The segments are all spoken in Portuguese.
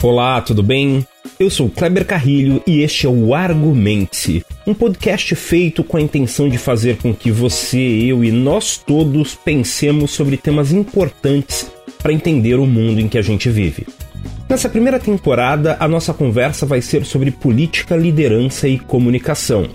Olá, tudo bem? Eu sou Kleber Carrilho e este é o Argumente, um podcast feito com a intenção de fazer com que você, eu e nós todos pensemos sobre temas importantes para entender o mundo em que a gente vive. Nessa primeira temporada, a nossa conversa vai ser sobre política, liderança e comunicação.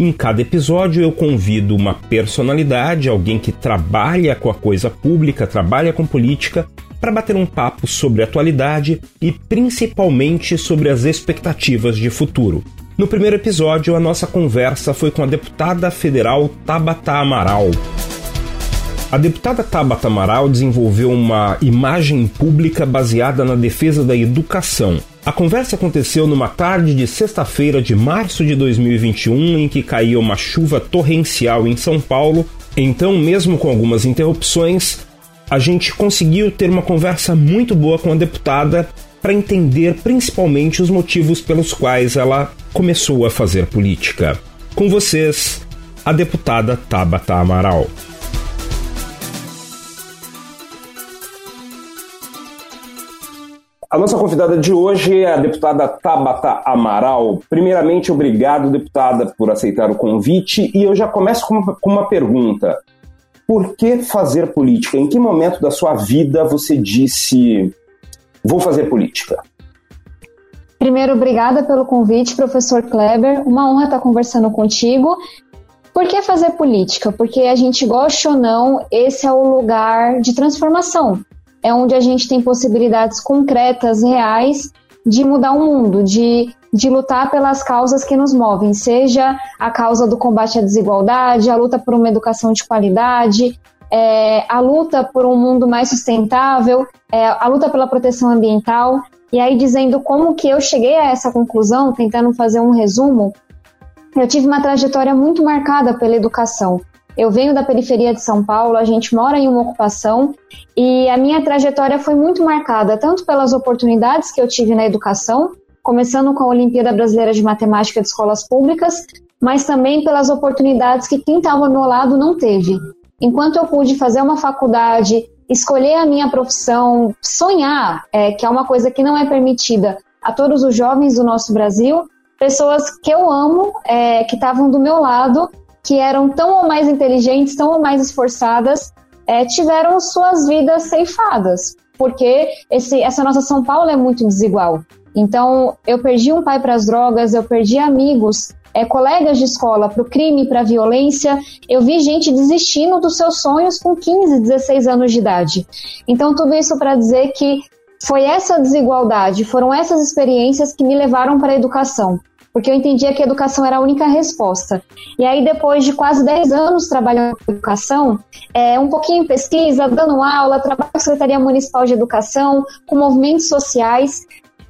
Em cada episódio, eu convido uma personalidade, alguém que trabalha com a coisa pública, trabalha com política, para bater um papo sobre atualidade e principalmente sobre as expectativas de futuro. No primeiro episódio, a nossa conversa foi com a deputada federal Tabata Amaral. A deputada Tabata Amaral desenvolveu uma imagem pública baseada na defesa da educação. A conversa aconteceu numa tarde de sexta-feira de março de 2021, em que caía uma chuva torrencial em São Paulo. Então, mesmo com algumas interrupções, a gente conseguiu ter uma conversa muito boa com a deputada para entender principalmente os motivos pelos quais ela começou a fazer política. Com vocês, a deputada Tabata Amaral. A nossa convidada de hoje é a deputada Tabata Amaral. Primeiramente, obrigado, deputada, por aceitar o convite. E eu já começo com uma pergunta. Por que fazer política? Em que momento da sua vida você disse vou fazer política? Primeiro, obrigada pelo convite, professor Kleber. Uma honra estar conversando contigo. Por que fazer política? Porque a gente gosta ou não, esse é o lugar de transformação. É onde a gente tem possibilidades concretas, reais, de mudar o mundo, de de lutar pelas causas que nos movem, seja a causa do combate à desigualdade, a luta por uma educação de qualidade, é, a luta por um mundo mais sustentável, é, a luta pela proteção ambiental. E aí, dizendo como que eu cheguei a essa conclusão, tentando fazer um resumo, eu tive uma trajetória muito marcada pela educação. Eu venho da periferia de São Paulo, a gente mora em uma ocupação e a minha trajetória foi muito marcada tanto pelas oportunidades que eu tive na educação, começando com a Olimpíada Brasileira de Matemática de Escolas Públicas, mas também pelas oportunidades que quem estava ao meu lado não teve. Enquanto eu pude fazer uma faculdade, escolher a minha profissão, sonhar, é, que é uma coisa que não é permitida a todos os jovens do nosso Brasil, pessoas que eu amo, é, que estavam do meu lado, que eram tão ou mais inteligentes, tão ou mais esforçadas, é, tiveram suas vidas ceifadas, porque esse, essa nossa São Paulo é muito desigual. Então, eu perdi um pai para as drogas, eu perdi amigos, é, colegas de escola para o crime, para a violência. Eu vi gente desistindo dos seus sonhos com 15, 16 anos de idade. Então, tudo isso para dizer que foi essa desigualdade, foram essas experiências que me levaram para a educação. Porque eu entendia que a educação era a única resposta. E aí, depois de quase 10 anos trabalhando com educação, é, um pouquinho em pesquisa, dando aula, trabalho com a Secretaria Municipal de Educação, com movimentos sociais,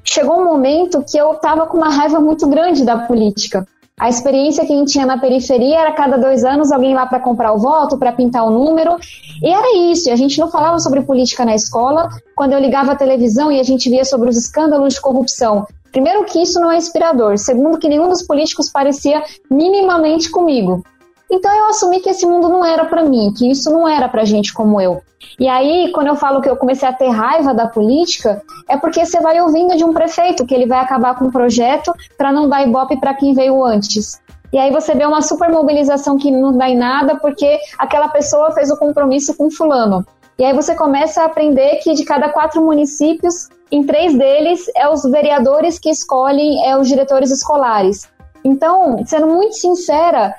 chegou um momento que eu estava com uma raiva muito grande da política. A experiência que a gente tinha na periferia era cada dois anos alguém lá para comprar o voto, para pintar o número. E era isso. A gente não falava sobre política na escola. Quando eu ligava a televisão e a gente via sobre os escândalos de corrupção. Primeiro, que isso não é inspirador. Segundo, que nenhum dos políticos parecia minimamente comigo. Então eu assumi que esse mundo não era para mim, que isso não era para gente como eu. E aí, quando eu falo que eu comecei a ter raiva da política, é porque você vai ouvindo de um prefeito que ele vai acabar com um projeto para não dar ibope para quem veio antes. E aí você vê uma super mobilização que não dá em nada porque aquela pessoa fez o compromisso com fulano. E aí você começa a aprender que de cada quatro municípios, em três deles é os vereadores que escolhem é, os diretores escolares. Então, sendo muito sincera,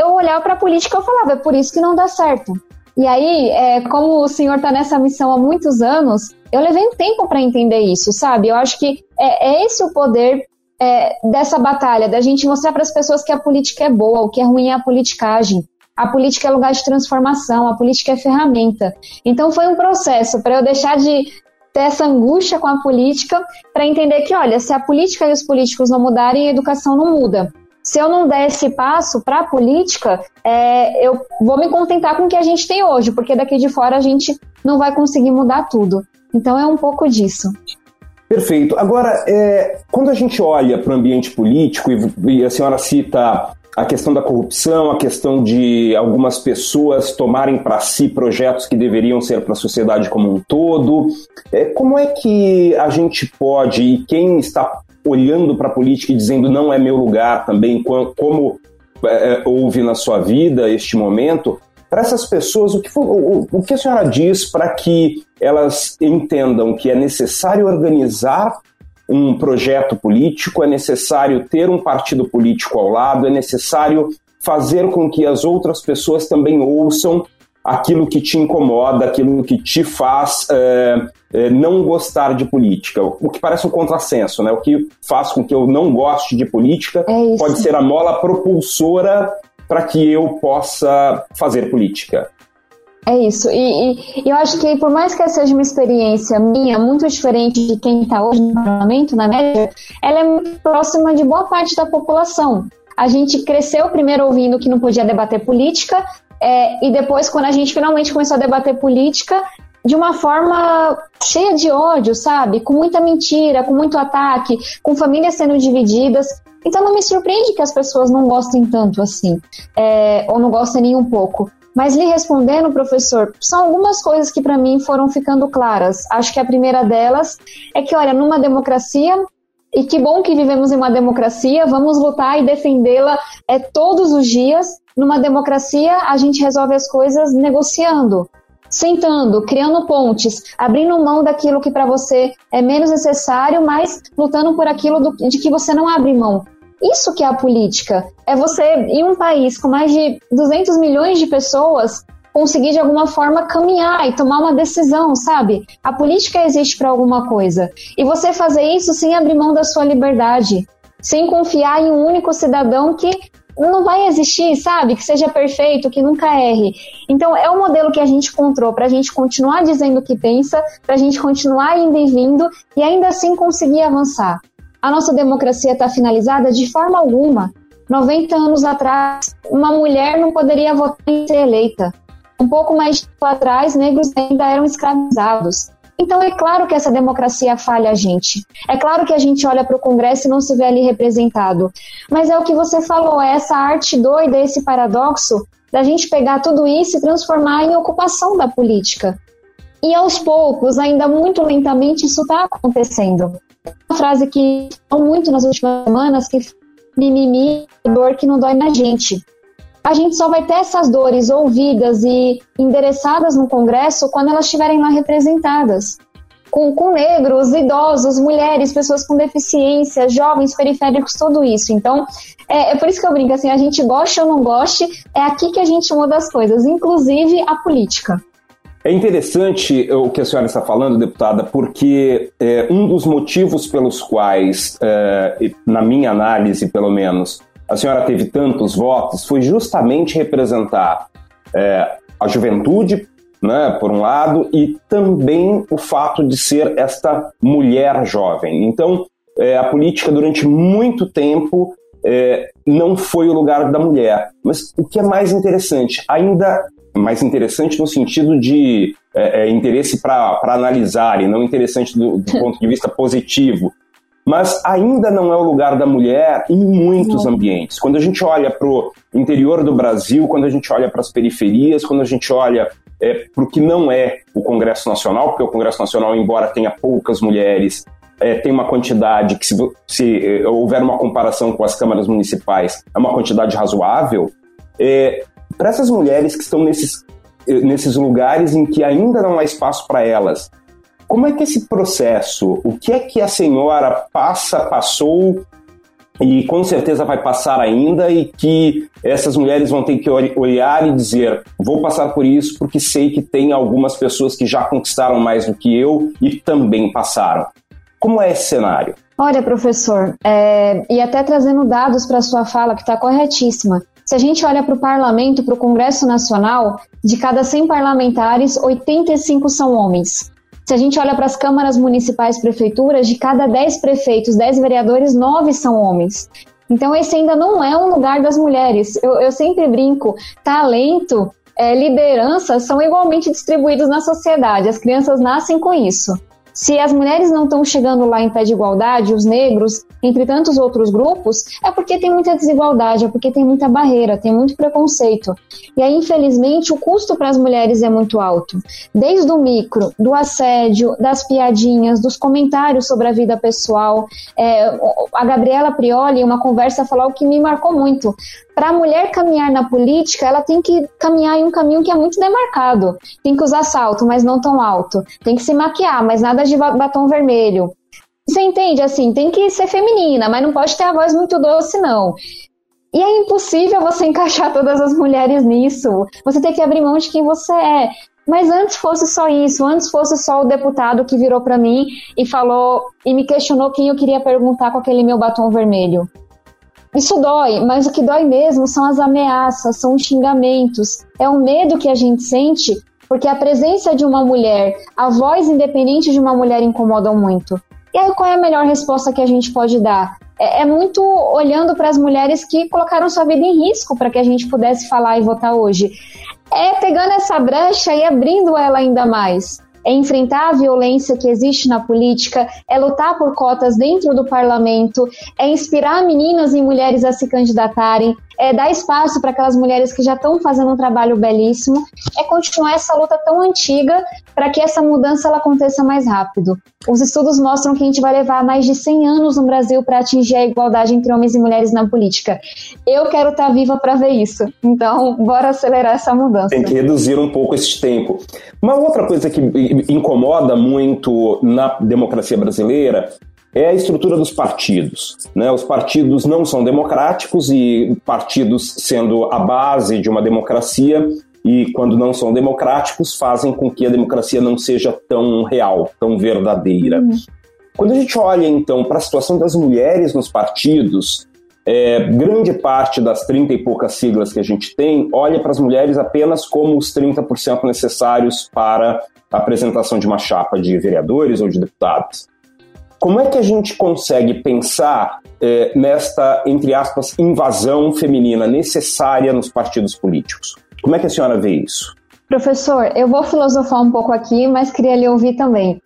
eu olhava para a política e falava, é por isso que não dá certo. E aí, é, como o senhor está nessa missão há muitos anos, eu levei um tempo para entender isso, sabe? Eu acho que é, é esse o poder é, dessa batalha, da gente mostrar para as pessoas que a política é boa, o que é ruim é a politicagem. A política é lugar de transformação, a política é ferramenta. Então foi um processo para eu deixar de ter essa angústia com a política, para entender que, olha, se a política e os políticos não mudarem, a educação não muda se eu não der esse passo para a política, é, eu vou me contentar com o que a gente tem hoje, porque daqui de fora a gente não vai conseguir mudar tudo. Então é um pouco disso. Perfeito. Agora, é, quando a gente olha para o ambiente político, e, e, a senhora cita a questão da corrupção, a questão de algumas pessoas tomarem para si projetos que deveriam ser para a sociedade como um todo. É, como é que a gente pode, e quem está olhando para a política e dizendo não é meu lugar também, como é, houve na sua vida este momento, para essas pessoas, o que, o, o que a senhora diz para que elas entendam que é necessário organizar um projeto político, é necessário ter um partido político ao lado, é necessário fazer com que as outras pessoas também ouçam aquilo que te incomoda, aquilo que te faz é, é, não gostar de política. O que parece um contrassenso, né? O que faz com que eu não goste de política é pode ser a mola propulsora para que eu possa fazer política. É isso. E, e, eu acho que, por mais que essa seja uma experiência minha, muito diferente de quem está hoje no parlamento, na média, ela é muito próxima de boa parte da população. A gente cresceu primeiro ouvindo que não podia debater política, é, e depois, quando a gente finalmente começou a debater política, de uma forma cheia de ódio, sabe? Com muita mentira, com muito ataque, com famílias sendo divididas. Então não me surpreende que as pessoas não gostem tanto assim, é, ou não gostem nem um pouco. Mas lhe respondendo, professor, são algumas coisas que para mim foram ficando claras. Acho que a primeira delas é que, olha, numa democracia, e que bom que vivemos em uma democracia, vamos lutar e defendê-la é, todos os dias. Numa democracia, a gente resolve as coisas negociando, sentando, criando pontes, abrindo mão daquilo que para você é menos necessário, mas lutando por aquilo do, de que você não abre mão. Isso que é a política. É você, em um país com mais de 200 milhões de pessoas, conseguir de alguma forma caminhar e tomar uma decisão, sabe? A política existe para alguma coisa. E você fazer isso sem abrir mão da sua liberdade, sem confiar em um único cidadão que não vai existir, sabe? Que seja perfeito, que nunca erre. Então, é o modelo que a gente encontrou para a gente continuar dizendo o que pensa, para a gente continuar indo e vindo e ainda assim conseguir avançar a nossa democracia está finalizada de forma alguma. 90 anos atrás, uma mulher não poderia votar e ser eleita. Um pouco mais atrás, negros ainda eram escravizados. Então é claro que essa democracia falha a gente. É claro que a gente olha para o Congresso e não se vê ali representado. Mas é o que você falou, é essa arte doida, esse paradoxo da gente pegar tudo isso e transformar em ocupação da política. E aos poucos, ainda muito lentamente, isso está acontecendo uma frase que muito nas últimas semanas, que mimimi, dor que não dói na gente. A gente só vai ter essas dores ouvidas e endereçadas no Congresso quando elas estiverem lá representadas. Com, com negros, idosos, mulheres, pessoas com deficiência, jovens, periféricos, tudo isso. Então, é, é, por isso que eu brinco assim, a gente goste ou não goste, é aqui que a gente muda as coisas, inclusive a política. É interessante o que a senhora está falando, deputada, porque é, um dos motivos pelos quais, é, na minha análise pelo menos, a senhora teve tantos votos foi justamente representar é, a juventude, né, por um lado, e também o fato de ser esta mulher jovem. Então, é, a política durante muito tempo é, não foi o lugar da mulher. Mas o que é mais interessante, ainda mais interessante no sentido de é, é, interesse para analisar e não interessante do, do ponto de vista positivo. Mas ainda não é o lugar da mulher em muitos ambientes. Quando a gente olha para o interior do Brasil, quando a gente olha para as periferias, quando a gente olha é, para o que não é o Congresso Nacional, porque o Congresso Nacional, embora tenha poucas mulheres, é, tem uma quantidade que, se, se é, houver uma comparação com as câmaras municipais, é uma quantidade razoável. É, para essas mulheres que estão nesses, eh, nesses lugares em que ainda não há espaço para elas, como é que esse processo, o que é que a senhora passa, passou e com certeza vai passar ainda e que essas mulheres vão ter que olhar e dizer vou passar por isso porque sei que tem algumas pessoas que já conquistaram mais do que eu e também passaram. Como é esse cenário? Olha, professor, é, e até trazendo dados para a sua fala, que está corretíssima. Se a gente olha para o parlamento, para o Congresso Nacional, de cada 100 parlamentares, 85 são homens. Se a gente olha para as câmaras municipais prefeituras, de cada 10 prefeitos, 10 vereadores, 9 são homens. Então, esse ainda não é um lugar das mulheres. Eu, eu sempre brinco: talento, é, liderança são igualmente distribuídos na sociedade. As crianças nascem com isso. Se as mulheres não estão chegando lá em pé de igualdade, os negros, entre tantos outros grupos, é porque tem muita desigualdade, é porque tem muita barreira, tem muito preconceito. E aí, infelizmente, o custo para as mulheres é muito alto. Desde o micro, do assédio, das piadinhas, dos comentários sobre a vida pessoal. É, a Gabriela Prioli, uma conversa, falou que me marcou muito para a mulher caminhar na política, ela tem que caminhar em um caminho que é muito demarcado. Tem que usar salto, mas não tão alto. Tem que se maquiar, mas nada de batom vermelho. Você entende? Assim, tem que ser feminina, mas não pode ter a voz muito doce, não. E é impossível você encaixar todas as mulheres nisso. Você tem que abrir mão de quem você é. Mas antes fosse só isso, antes fosse só o deputado que virou para mim e falou e me questionou quem eu queria perguntar com aquele meu batom vermelho. Isso dói, mas o que dói mesmo são as ameaças, são os xingamentos. É o medo que a gente sente porque a presença de uma mulher, a voz independente de uma mulher incomodam muito. E aí, qual é a melhor resposta que a gente pode dar? É, é muito olhando para as mulheres que colocaram sua vida em risco para que a gente pudesse falar e votar hoje. É pegando essa brecha e abrindo ela ainda mais é enfrentar a violência que existe na política, é lutar por cotas dentro do parlamento, é inspirar meninas e mulheres a se candidatarem, é dar espaço para aquelas mulheres que já estão fazendo um trabalho belíssimo, é continuar essa luta tão antiga para que essa mudança ela aconteça mais rápido. Os estudos mostram que a gente vai levar mais de 100 anos no Brasil para atingir a igualdade entre homens e mulheres na política. Eu quero estar tá viva para ver isso. Então, bora acelerar essa mudança. Tem que reduzir um pouco esse tempo. Uma outra coisa que incomoda muito na democracia brasileira é a estrutura dos partidos. Né? Os partidos não são democráticos e partidos sendo a base de uma democracia e quando não são democráticos fazem com que a democracia não seja tão real, tão verdadeira. Uhum. Quando a gente olha então para a situação das mulheres nos partidos, é, grande parte das 30 e poucas siglas que a gente tem olha para as mulheres apenas como os 30% necessários para a apresentação de uma chapa de vereadores ou de deputados. Como é que a gente consegue pensar é, nesta, entre aspas, invasão feminina necessária nos partidos políticos? Como é que a senhora vê isso? Professor, eu vou filosofar um pouco aqui, mas queria lhe ouvir também.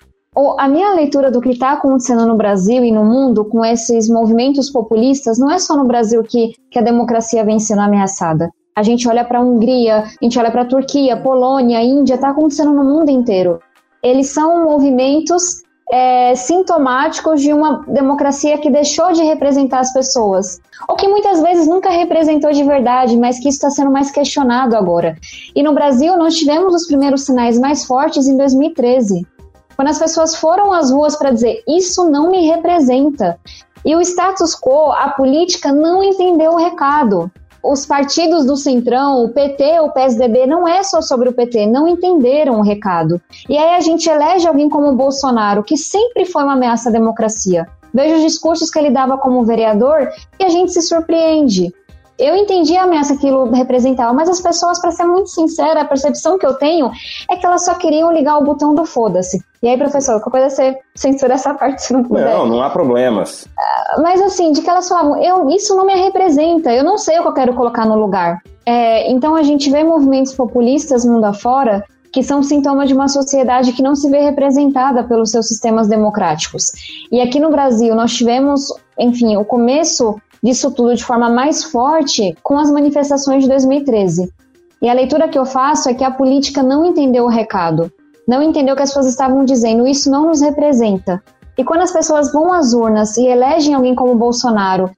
A minha leitura do que está acontecendo no Brasil e no mundo com esses movimentos populistas não é só no Brasil que, que a democracia vem sendo ameaçada. A gente olha para a Hungria, a gente olha para a Turquia, Polônia, Índia, está acontecendo no mundo inteiro. Eles são movimentos é, sintomáticos de uma democracia que deixou de representar as pessoas, ou que muitas vezes nunca representou de verdade, mas que está sendo mais questionado agora. E no Brasil, nós tivemos os primeiros sinais mais fortes em 2013, quando as pessoas foram às ruas para dizer: Isso não me representa. E o status quo, a política, não entendeu o recado os partidos do Centrão, o PT, o PSDB, não é só sobre o PT, não entenderam o recado. E aí a gente elege alguém como o Bolsonaro, que sempre foi uma ameaça à democracia. Veja os discursos que ele dava como vereador e a gente se surpreende. Eu entendi a ameaça que aquilo representava, mas as pessoas, para ser muito sincera, a percepção que eu tenho é que elas só queriam ligar o botão do foda-se. E aí, professor, qualquer coisa você censura essa parte se não puder. Não, não há problemas. Mas assim, de que elas falavam, eu, isso não me representa, eu não sei o que eu quero colocar no lugar. É, então a gente vê movimentos populistas mundo afora que são sintomas de uma sociedade que não se vê representada pelos seus sistemas democráticos. E aqui no Brasil nós tivemos, enfim, o começo disso tudo de forma mais forte com as manifestações de 2013. E a leitura que eu faço é que a política não entendeu o recado, não entendeu que as pessoas estavam dizendo isso não nos representa. E quando as pessoas vão às urnas e elegem alguém como Bolsonaro,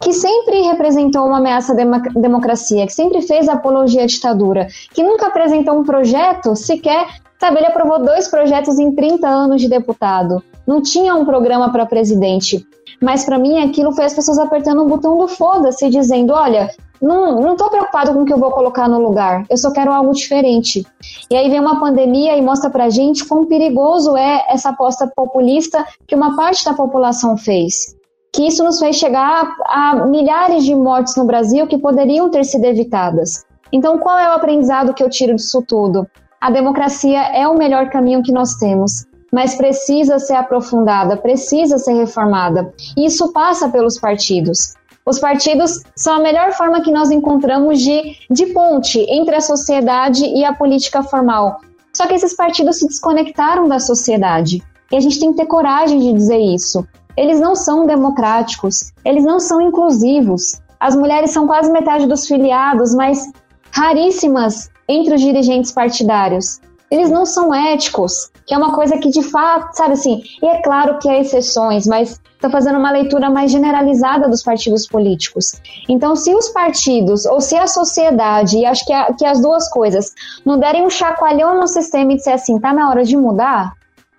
que sempre representou uma ameaça à democracia, que sempre fez apologia à ditadura, que nunca apresentou um projeto sequer, sabe, ele aprovou dois projetos em 30 anos de deputado, não tinha um programa para presidente. Mas para mim aquilo foi as pessoas apertando o botão do foda-se, dizendo: olha, não, não tô preocupado com o que eu vou colocar no lugar, eu só quero algo diferente. E aí vem uma pandemia e mostra pra gente quão perigoso é essa aposta populista que uma parte da população fez. Que isso nos fez chegar a milhares de mortes no Brasil que poderiam ter sido evitadas. Então, qual é o aprendizado que eu tiro disso tudo? A democracia é o melhor caminho que nós temos mas precisa ser aprofundada, precisa ser reformada. E isso passa pelos partidos. Os partidos são a melhor forma que nós encontramos de, de ponte entre a sociedade e a política formal. Só que esses partidos se desconectaram da sociedade. E a gente tem que ter coragem de dizer isso. Eles não são democráticos, eles não são inclusivos. As mulheres são quase metade dos filiados, mas raríssimas entre os dirigentes partidários. Eles não são éticos, que é uma coisa que de fato, sabe assim, e é claro que há exceções, mas está fazendo uma leitura mais generalizada dos partidos políticos. Então, se os partidos, ou se a sociedade, e acho que, a, que as duas coisas, não derem um chacoalhão no sistema e disser assim, tá na hora de mudar,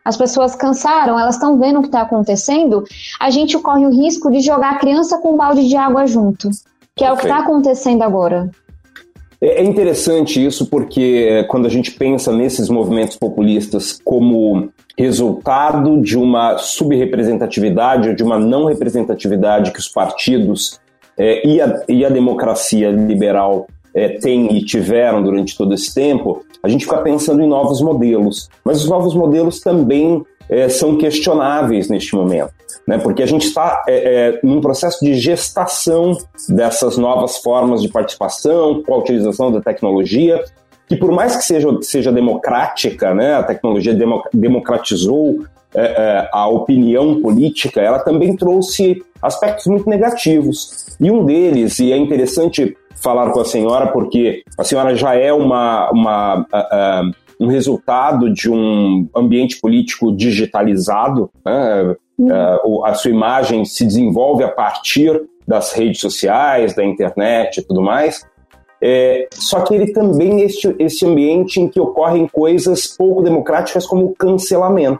as pessoas cansaram, elas estão vendo o que está acontecendo, a gente corre o risco de jogar a criança com um balde de água junto, que é okay. o que está acontecendo agora. É, é interessante isso porque é, quando a gente pensa nesses movimentos populistas como resultado de uma subrepresentatividade ou de uma não representatividade que os partidos é, e, a, e, a, democracia liberal é, têm e tiveram durante todo esse tempo, a gente fica pensando em novos modelos. Mas os novos modelos também é, são questionáveis neste momento, né? porque a gente está é, é, num processo de gestação dessas novas formas de participação, com a utilização da tecnologia, que por mais que seja, seja democrática, né? a tecnologia democratizou é, é, a opinião política, ela também trouxe aspectos muito negativos. E um deles, e é interessante falar com a senhora, porque a senhora já é uma, uma uh, uh, um resultado de um ambiente político digitalizado, né? uh, a sua imagem se desenvolve a partir das redes sociais, da internet e tudo mais. É, só que ele também é este, ambiente em que ocorrem coisas pouco democráticas como o cancelamento.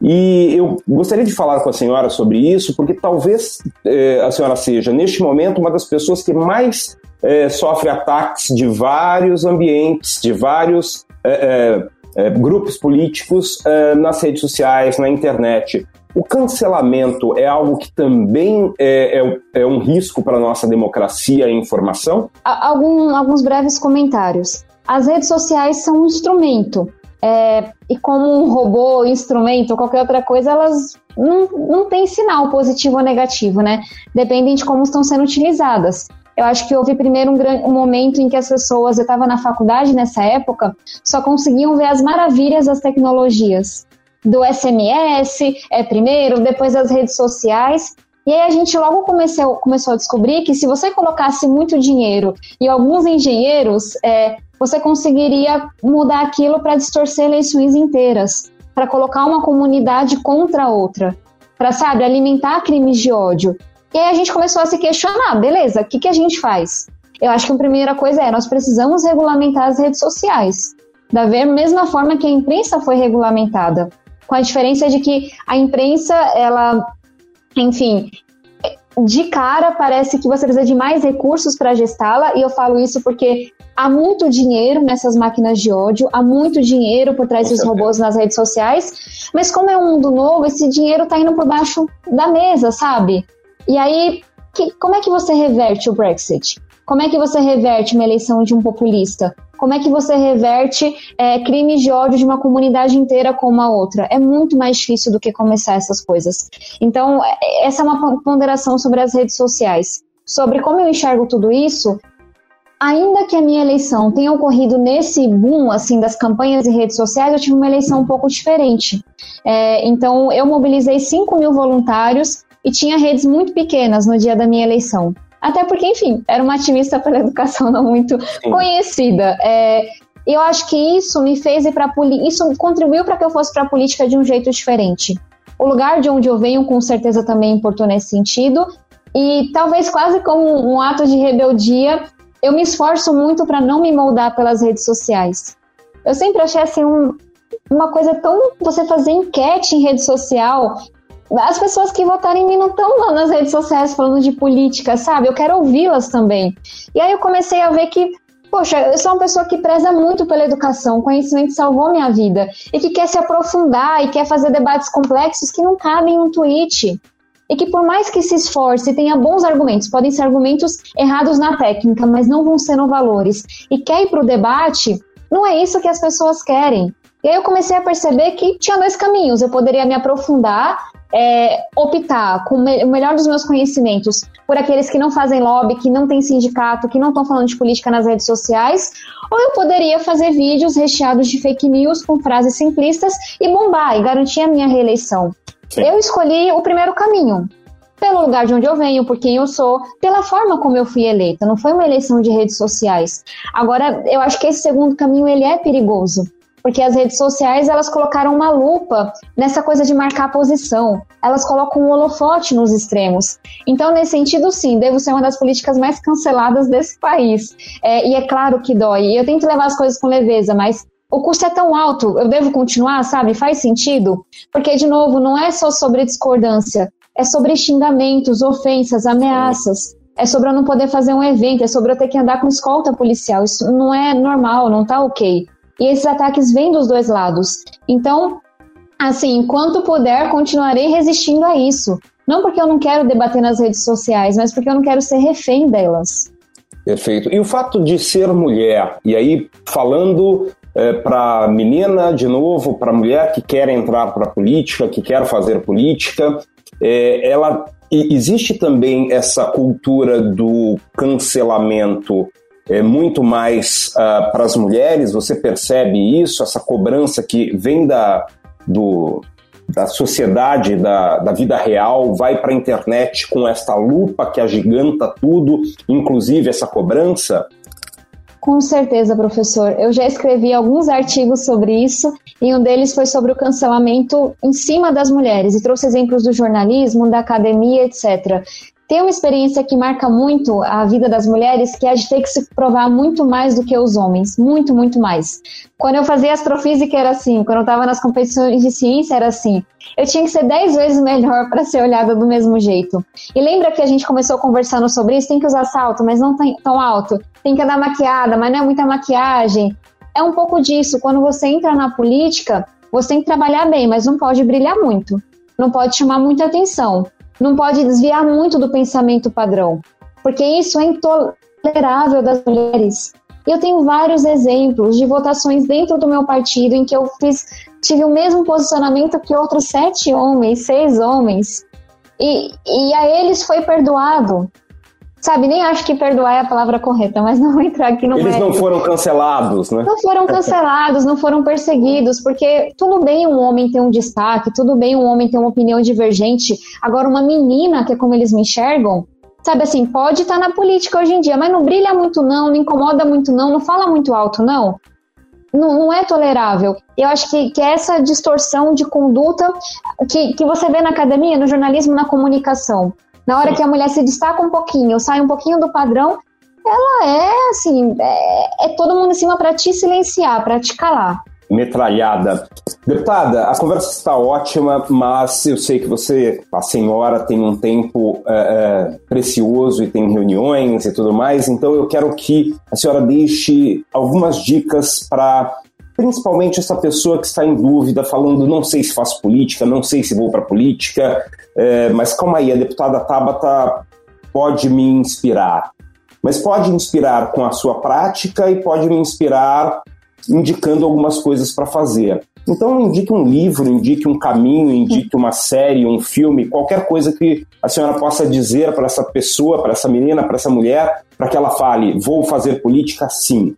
E eu gostaria de falar com a senhora sobre isso, porque talvez é, a senhora seja, neste momento, uma das pessoas que mais é, sofre ataques de vários ambientes, de vários é, é, é grupos políticos nas redes sociais, na internet. O cancelamento é algo que também é, é, é um risco para a nossa democracia e informação? Algum, alguns breves comentários. As redes sociais são um instrumento. É, e como um robô, instrumento ou qualquer outra coisa, elas não, não têm sinal positivo ou negativo, né? Dependem de como estão sendo utilizadas. Eu acho que houve primeiro um, um momento em que as pessoas, eu estava na faculdade nessa época, só conseguiam ver as maravilhas das tecnologias. Do SMS, é primeiro, depois as redes sociais, e aí a gente logo comeceu, começou a descobrir que se você colocasse muito dinheiro e alguns engenheiros, é, você conseguiria mudar aquilo para distorcer eleições inteiras, para colocar uma comunidade contra a outra, para, sabe, alimentar crimes de ódio. E aí a gente começou a se questionar, beleza, o que, que a gente faz? Eu acho que a primeira coisa é, nós precisamos regulamentar as redes sociais, da mesma forma que a imprensa foi regulamentada, com a diferença de que a imprensa, ela, enfim, de cara parece que você precisa de mais recursos para gestá-la, e eu falo isso porque há muito dinheiro nessas máquinas de ódio, há muito dinheiro por trás dos robôs nas redes sociais, mas como é um mundo novo, esse dinheiro está indo por baixo da mesa, sabe? E aí, que, como é que você reverte o Brexit? Como é que você reverte uma eleição de um populista? Como é que você reverte é, crimes de ódio de uma comunidade inteira com uma outra? É muito mais difícil do que começar essas coisas. Então, é, essa é uma ponderação sobre as redes sociais. Sobre como eu enxergo tudo isso, ainda que a minha eleição tenha ocorrido nesse boom assim das campanhas e redes sociais, eu tive uma eleição um pouco diferente. É, então, eu mobilizei 5 mil voluntários e tinha redes muito pequenas no dia da minha eleição. Até porque, enfim, era uma ativista pela educação não muito Sim. conhecida. É, eu acho que isso me fez ir para isso contribuiu para que eu fosse para a política de um jeito diferente. O lugar de onde eu venho, com certeza, também importou nesse sentido. E talvez quase como um ato de rebeldia, eu me esforço muito para não me moldar pelas redes sociais. Eu sempre achei assim um, uma coisa tão. Você fazer enquete em rede social as pessoas que votaram em mim não estão nas redes sociais falando de política, sabe? Eu quero ouvi-las também. E aí eu comecei a ver que, poxa, eu sou uma pessoa que preza muito pela educação, o conhecimento salvou minha vida, e que quer se aprofundar e quer fazer debates complexos que não cabem em um tweet. E que por mais que se esforce e tenha bons argumentos, podem ser argumentos errados na técnica, mas não vão ser no valores, e quer ir para o debate, não é isso que as pessoas querem. E aí eu comecei a perceber que tinha dois caminhos. Eu poderia me aprofundar, é, optar com o melhor dos meus conhecimentos por aqueles que não fazem lobby, que não tem sindicato, que não estão falando de política nas redes sociais, ou eu poderia fazer vídeos recheados de fake news com frases simplistas e bombar e garantir a minha reeleição. Sim. Eu escolhi o primeiro caminho pelo lugar de onde eu venho, por quem eu sou, pela forma como eu fui eleita. Não foi uma eleição de redes sociais. Agora, eu acho que esse segundo caminho ele é perigoso, porque as redes sociais elas colocaram uma lupa nessa coisa de marcar posição. Elas colocam um holofote nos extremos. Então, nesse sentido, sim, devo ser uma das políticas mais canceladas desse país. É, e é claro que dói. Eu tento levar as coisas com leveza, mas o custo é tão alto, eu devo continuar, sabe? Faz sentido? Porque, de novo, não é só sobre discordância é sobre xingamentos, ofensas, ameaças. É sobre eu não poder fazer um evento, é sobre eu ter que andar com escolta policial. Isso não é normal, não tá ok. E esses ataques vêm dos dois lados. Então, assim, enquanto puder, continuarei resistindo a isso. Não porque eu não quero debater nas redes sociais, mas porque eu não quero ser refém delas. Perfeito. E o fato de ser mulher, e aí falando é, para menina, de novo, para mulher que quer entrar para a política, que quer fazer política, é, ela existe também essa cultura do cancelamento é, muito mais uh, para as mulheres. Você percebe isso, essa cobrança que vem da, do, da sociedade, da, da vida real, vai para a internet com esta lupa que agiganta tudo, inclusive essa cobrança? Com certeza, professor. Eu já escrevi alguns artigos sobre isso e um deles foi sobre o cancelamento em cima das mulheres e trouxe exemplos do jornalismo, da academia, etc. Tem uma experiência que marca muito a vida das mulheres, que é a de ter que se provar muito mais do que os homens. Muito, muito mais. Quando eu fazia astrofísica era assim, quando eu estava nas competições de ciência era assim. Eu tinha que ser dez vezes melhor para ser olhada do mesmo jeito. E lembra que a gente começou conversando sobre isso? Tem que usar salto, mas não tão alto. Tem que andar maquiada, mas não é muita maquiagem. É um pouco disso. Quando você entra na política, você tem que trabalhar bem, mas não pode brilhar muito. Não pode chamar muita atenção não pode desviar muito do pensamento padrão, porque isso é intolerável das mulheres. Eu tenho vários exemplos de votações dentro do meu partido em que eu fiz, tive o mesmo posicionamento que outros sete homens, seis homens, e, e a eles foi perdoado. Sabe, nem acho que perdoar é a palavra correta, mas não vou entrar aqui no Eles mérito. não foram cancelados, né? Não foram cancelados, não foram perseguidos, porque tudo bem um homem ter um destaque, tudo bem um homem ter uma opinião divergente. Agora, uma menina, que é como eles me enxergam, sabe assim, pode estar na política hoje em dia, mas não brilha muito não, não incomoda muito não, não fala muito alto não. Não, não é tolerável. Eu acho que, que essa distorção de conduta que, que você vê na academia, no jornalismo, na comunicação, na hora que a mulher se destaca um pouquinho, sai um pouquinho do padrão, ela é assim, é, é todo mundo em cima para te silenciar, para te calar. Metralhada. Deputada, a conversa está ótima, mas eu sei que você, a senhora, tem um tempo é, é, precioso e tem reuniões e tudo mais, então eu quero que a senhora deixe algumas dicas para principalmente essa pessoa que está em dúvida, falando não sei se faço política, não sei se vou para política, é, mas calma aí, a deputada Tabata pode me inspirar. Mas pode inspirar com a sua prática e pode me inspirar indicando algumas coisas para fazer. Então, indique um livro, indique um caminho, indique uma série, um filme, qualquer coisa que a senhora possa dizer para essa pessoa, para essa menina, para essa mulher, para que ela fale: vou fazer política sim.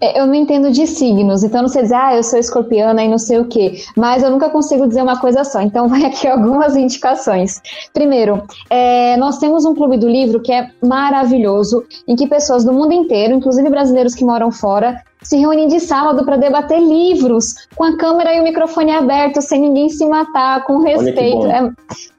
É, eu não entendo de signos, então não sei dizer, ah, eu sou escorpiana e não sei o quê, mas eu nunca consigo dizer uma coisa só, então vai aqui algumas indicações. Primeiro, é, nós temos um clube do livro que é maravilhoso, em que pessoas do mundo inteiro, inclusive brasileiros que moram fora, se reúnem de sábado para debater livros, com a câmera e o microfone aberto, sem ninguém se matar, com respeito. É...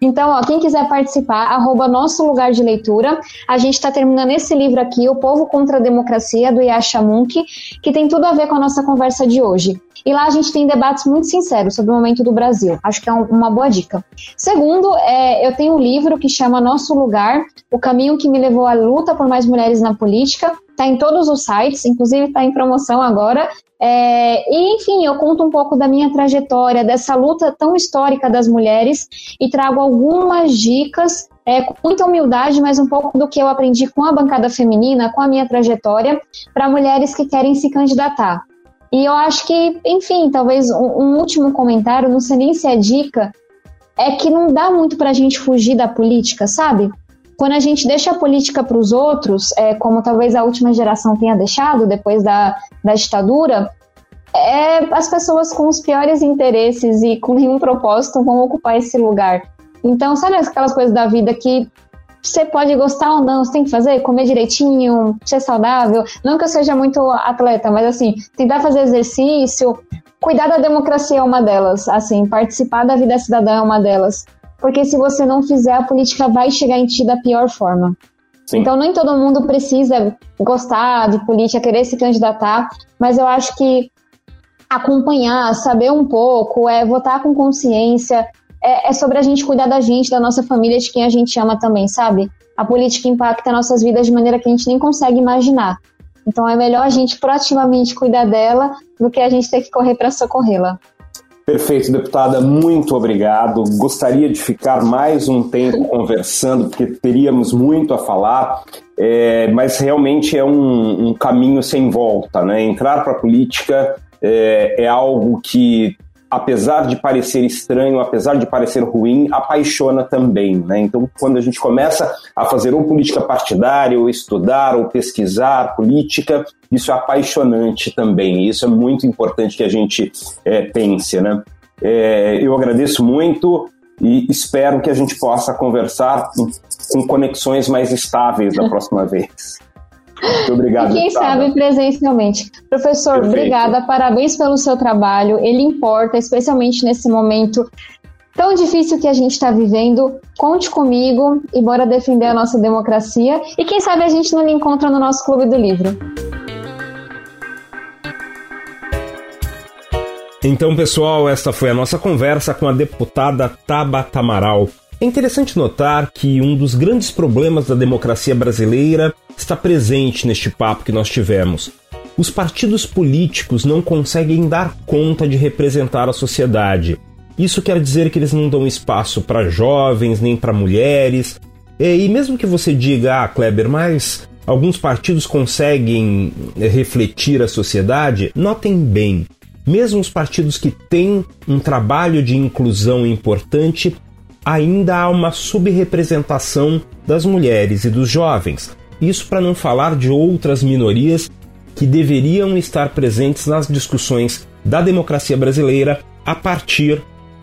Então, ó, quem quiser participar, arroba nosso lugar de leitura. A gente está terminando esse livro aqui, O Povo contra a Democracia, do Yasha Munk, que tem tudo a ver com a nossa conversa de hoje. E lá a gente tem debates muito sinceros sobre o momento do Brasil. Acho que é um, uma boa dica. Segundo, é, eu tenho um livro que chama Nosso Lugar, O Caminho que me levou à luta por mais mulheres na política. Está em todos os sites, inclusive está em promoção agora. É, e, enfim, eu conto um pouco da minha trajetória, dessa luta tão histórica das mulheres e trago algumas dicas é, com muita humildade, mas um pouco do que eu aprendi com a bancada feminina, com a minha trajetória, para mulheres que querem se candidatar. E eu acho que, enfim, talvez um, um último comentário, não sei nem se é dica, é que não dá muito para a gente fugir da política, sabe? Quando a gente deixa a política para os outros, é, como talvez a última geração tenha deixado depois da, da ditadura, é, as pessoas com os piores interesses e com nenhum propósito vão ocupar esse lugar. Então, sabe aquelas coisas da vida que você pode gostar ou não, você tem que fazer, comer direitinho, ser saudável. Não que eu seja muito atleta, mas assim, tentar fazer exercício, cuidar da democracia é uma delas, assim, participar da vida cidadã é uma delas. Porque se você não fizer, a política vai chegar em ti da pior forma. Sim. Então, nem todo mundo precisa gostar de política, querer se candidatar, mas eu acho que acompanhar, saber um pouco, é votar com consciência, é, é, sobre a gente cuidar da gente, da nossa família, de quem a gente ama também, sabe? A política impacta nossas vidas de maneira que a gente nem consegue imaginar. Então é melhor a gente proativamente cuidar dela do que a gente ter que correr para socorrê-la. Perfeito, deputada, muito obrigado. Gostaria de ficar mais um tempo conversando, porque teríamos muito a falar, é, mas realmente é um, um, caminho sem volta. Né? Entrar para a política é, é algo que apesar de parecer estranho, apesar de parecer ruim, apaixona também. Né? Então, quando a gente começa a fazer ou política partidária, ou estudar, ou pesquisar política, isso é apaixonante também. Isso é muito importante que a gente é, pense. Né? É, eu agradeço muito e espero que a gente possa conversar com conexões mais estáveis da próxima vez. Muito obrigado. E quem sabe presencialmente. Professor, Perfeito. obrigada, parabéns pelo seu trabalho. Ele importa, especialmente nesse momento tão difícil que a gente está vivendo. Conte comigo e bora defender a nossa democracia. E quem sabe a gente não lhe encontra no nosso Clube do Livro. Então, pessoal, esta foi a nossa conversa com a deputada Tabata Amaral. É interessante notar que um dos grandes problemas da democracia brasileira está presente neste papo que nós tivemos. Os partidos políticos não conseguem dar conta de representar a sociedade. Isso quer dizer que eles não dão espaço para jovens nem para mulheres. E mesmo que você diga, ah, Kleber, mas alguns partidos conseguem eh, refletir a sociedade, notem bem. Mesmo os partidos que têm um trabalho de inclusão importante ainda há uma subrepresentação das mulheres e dos jovens. Isso para não falar de outras minorias que deveriam estar presentes nas discussões da democracia brasileira a partir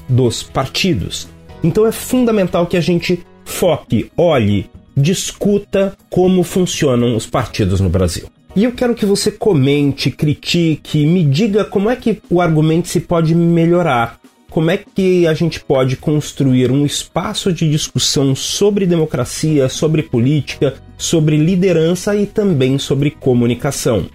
dos partidos. Então é fundamental que a gente foque, olhe, discuta como funcionam os partidos no Brasil. E eu quero que você comente, critique, me diga como é que o argumento se pode melhorar como é que a gente pode construir um espaço de discussão sobre democracia, sobre política, sobre liderança e também sobre comunicação.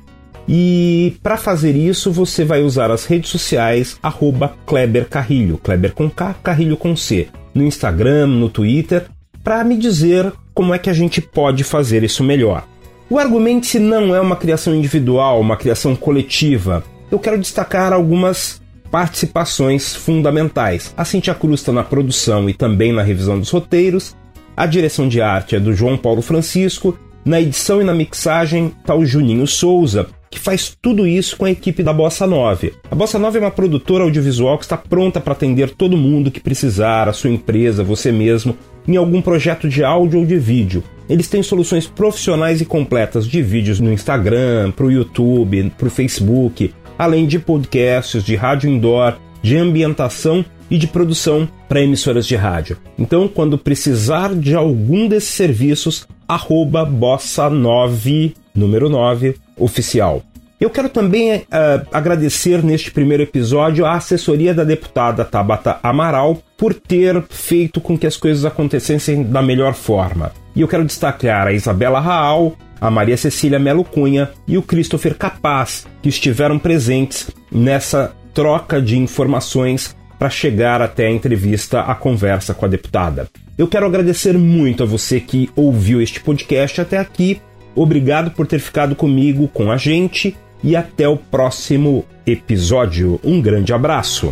E para fazer isso, você vai usar as redes sociais arroba Kleber Carrilho, Kleber com K, Carrilho com C, no Instagram, no Twitter, para me dizer como é que a gente pode fazer isso melhor. O Argumente não é uma criação individual, uma criação coletiva. Eu quero destacar algumas participações fundamentais. A Cintia Cruz está na produção e também na revisão dos roteiros. A direção de arte é do João Paulo Francisco. Na edição e na mixagem está o Juninho Souza, que faz tudo isso com a equipe da Bossa 9. A Bossa 9 é uma produtora audiovisual que está pronta para atender todo mundo que precisar, a sua empresa, você mesmo, em algum projeto de áudio ou de vídeo. Eles têm soluções profissionais e completas de vídeos no Instagram, para o YouTube, para o Facebook, além de podcasts, de rádio indoor, de ambientação e de produção para emissoras de rádio. Então, quando precisar de algum desses serviços, arroba bossa9, número 9, oficial. Eu quero também uh, agradecer neste primeiro episódio a assessoria da deputada Tabata Amaral por ter feito com que as coisas acontecessem da melhor forma. E eu quero destacar a Isabela Raal, a Maria Cecília Melo Cunha e o Christopher Capaz, que estiveram presentes nessa troca de informações para chegar até a entrevista, a conversa com a deputada. Eu quero agradecer muito a você que ouviu este podcast até aqui. Obrigado por ter ficado comigo, com a gente e até o próximo episódio. Um grande abraço.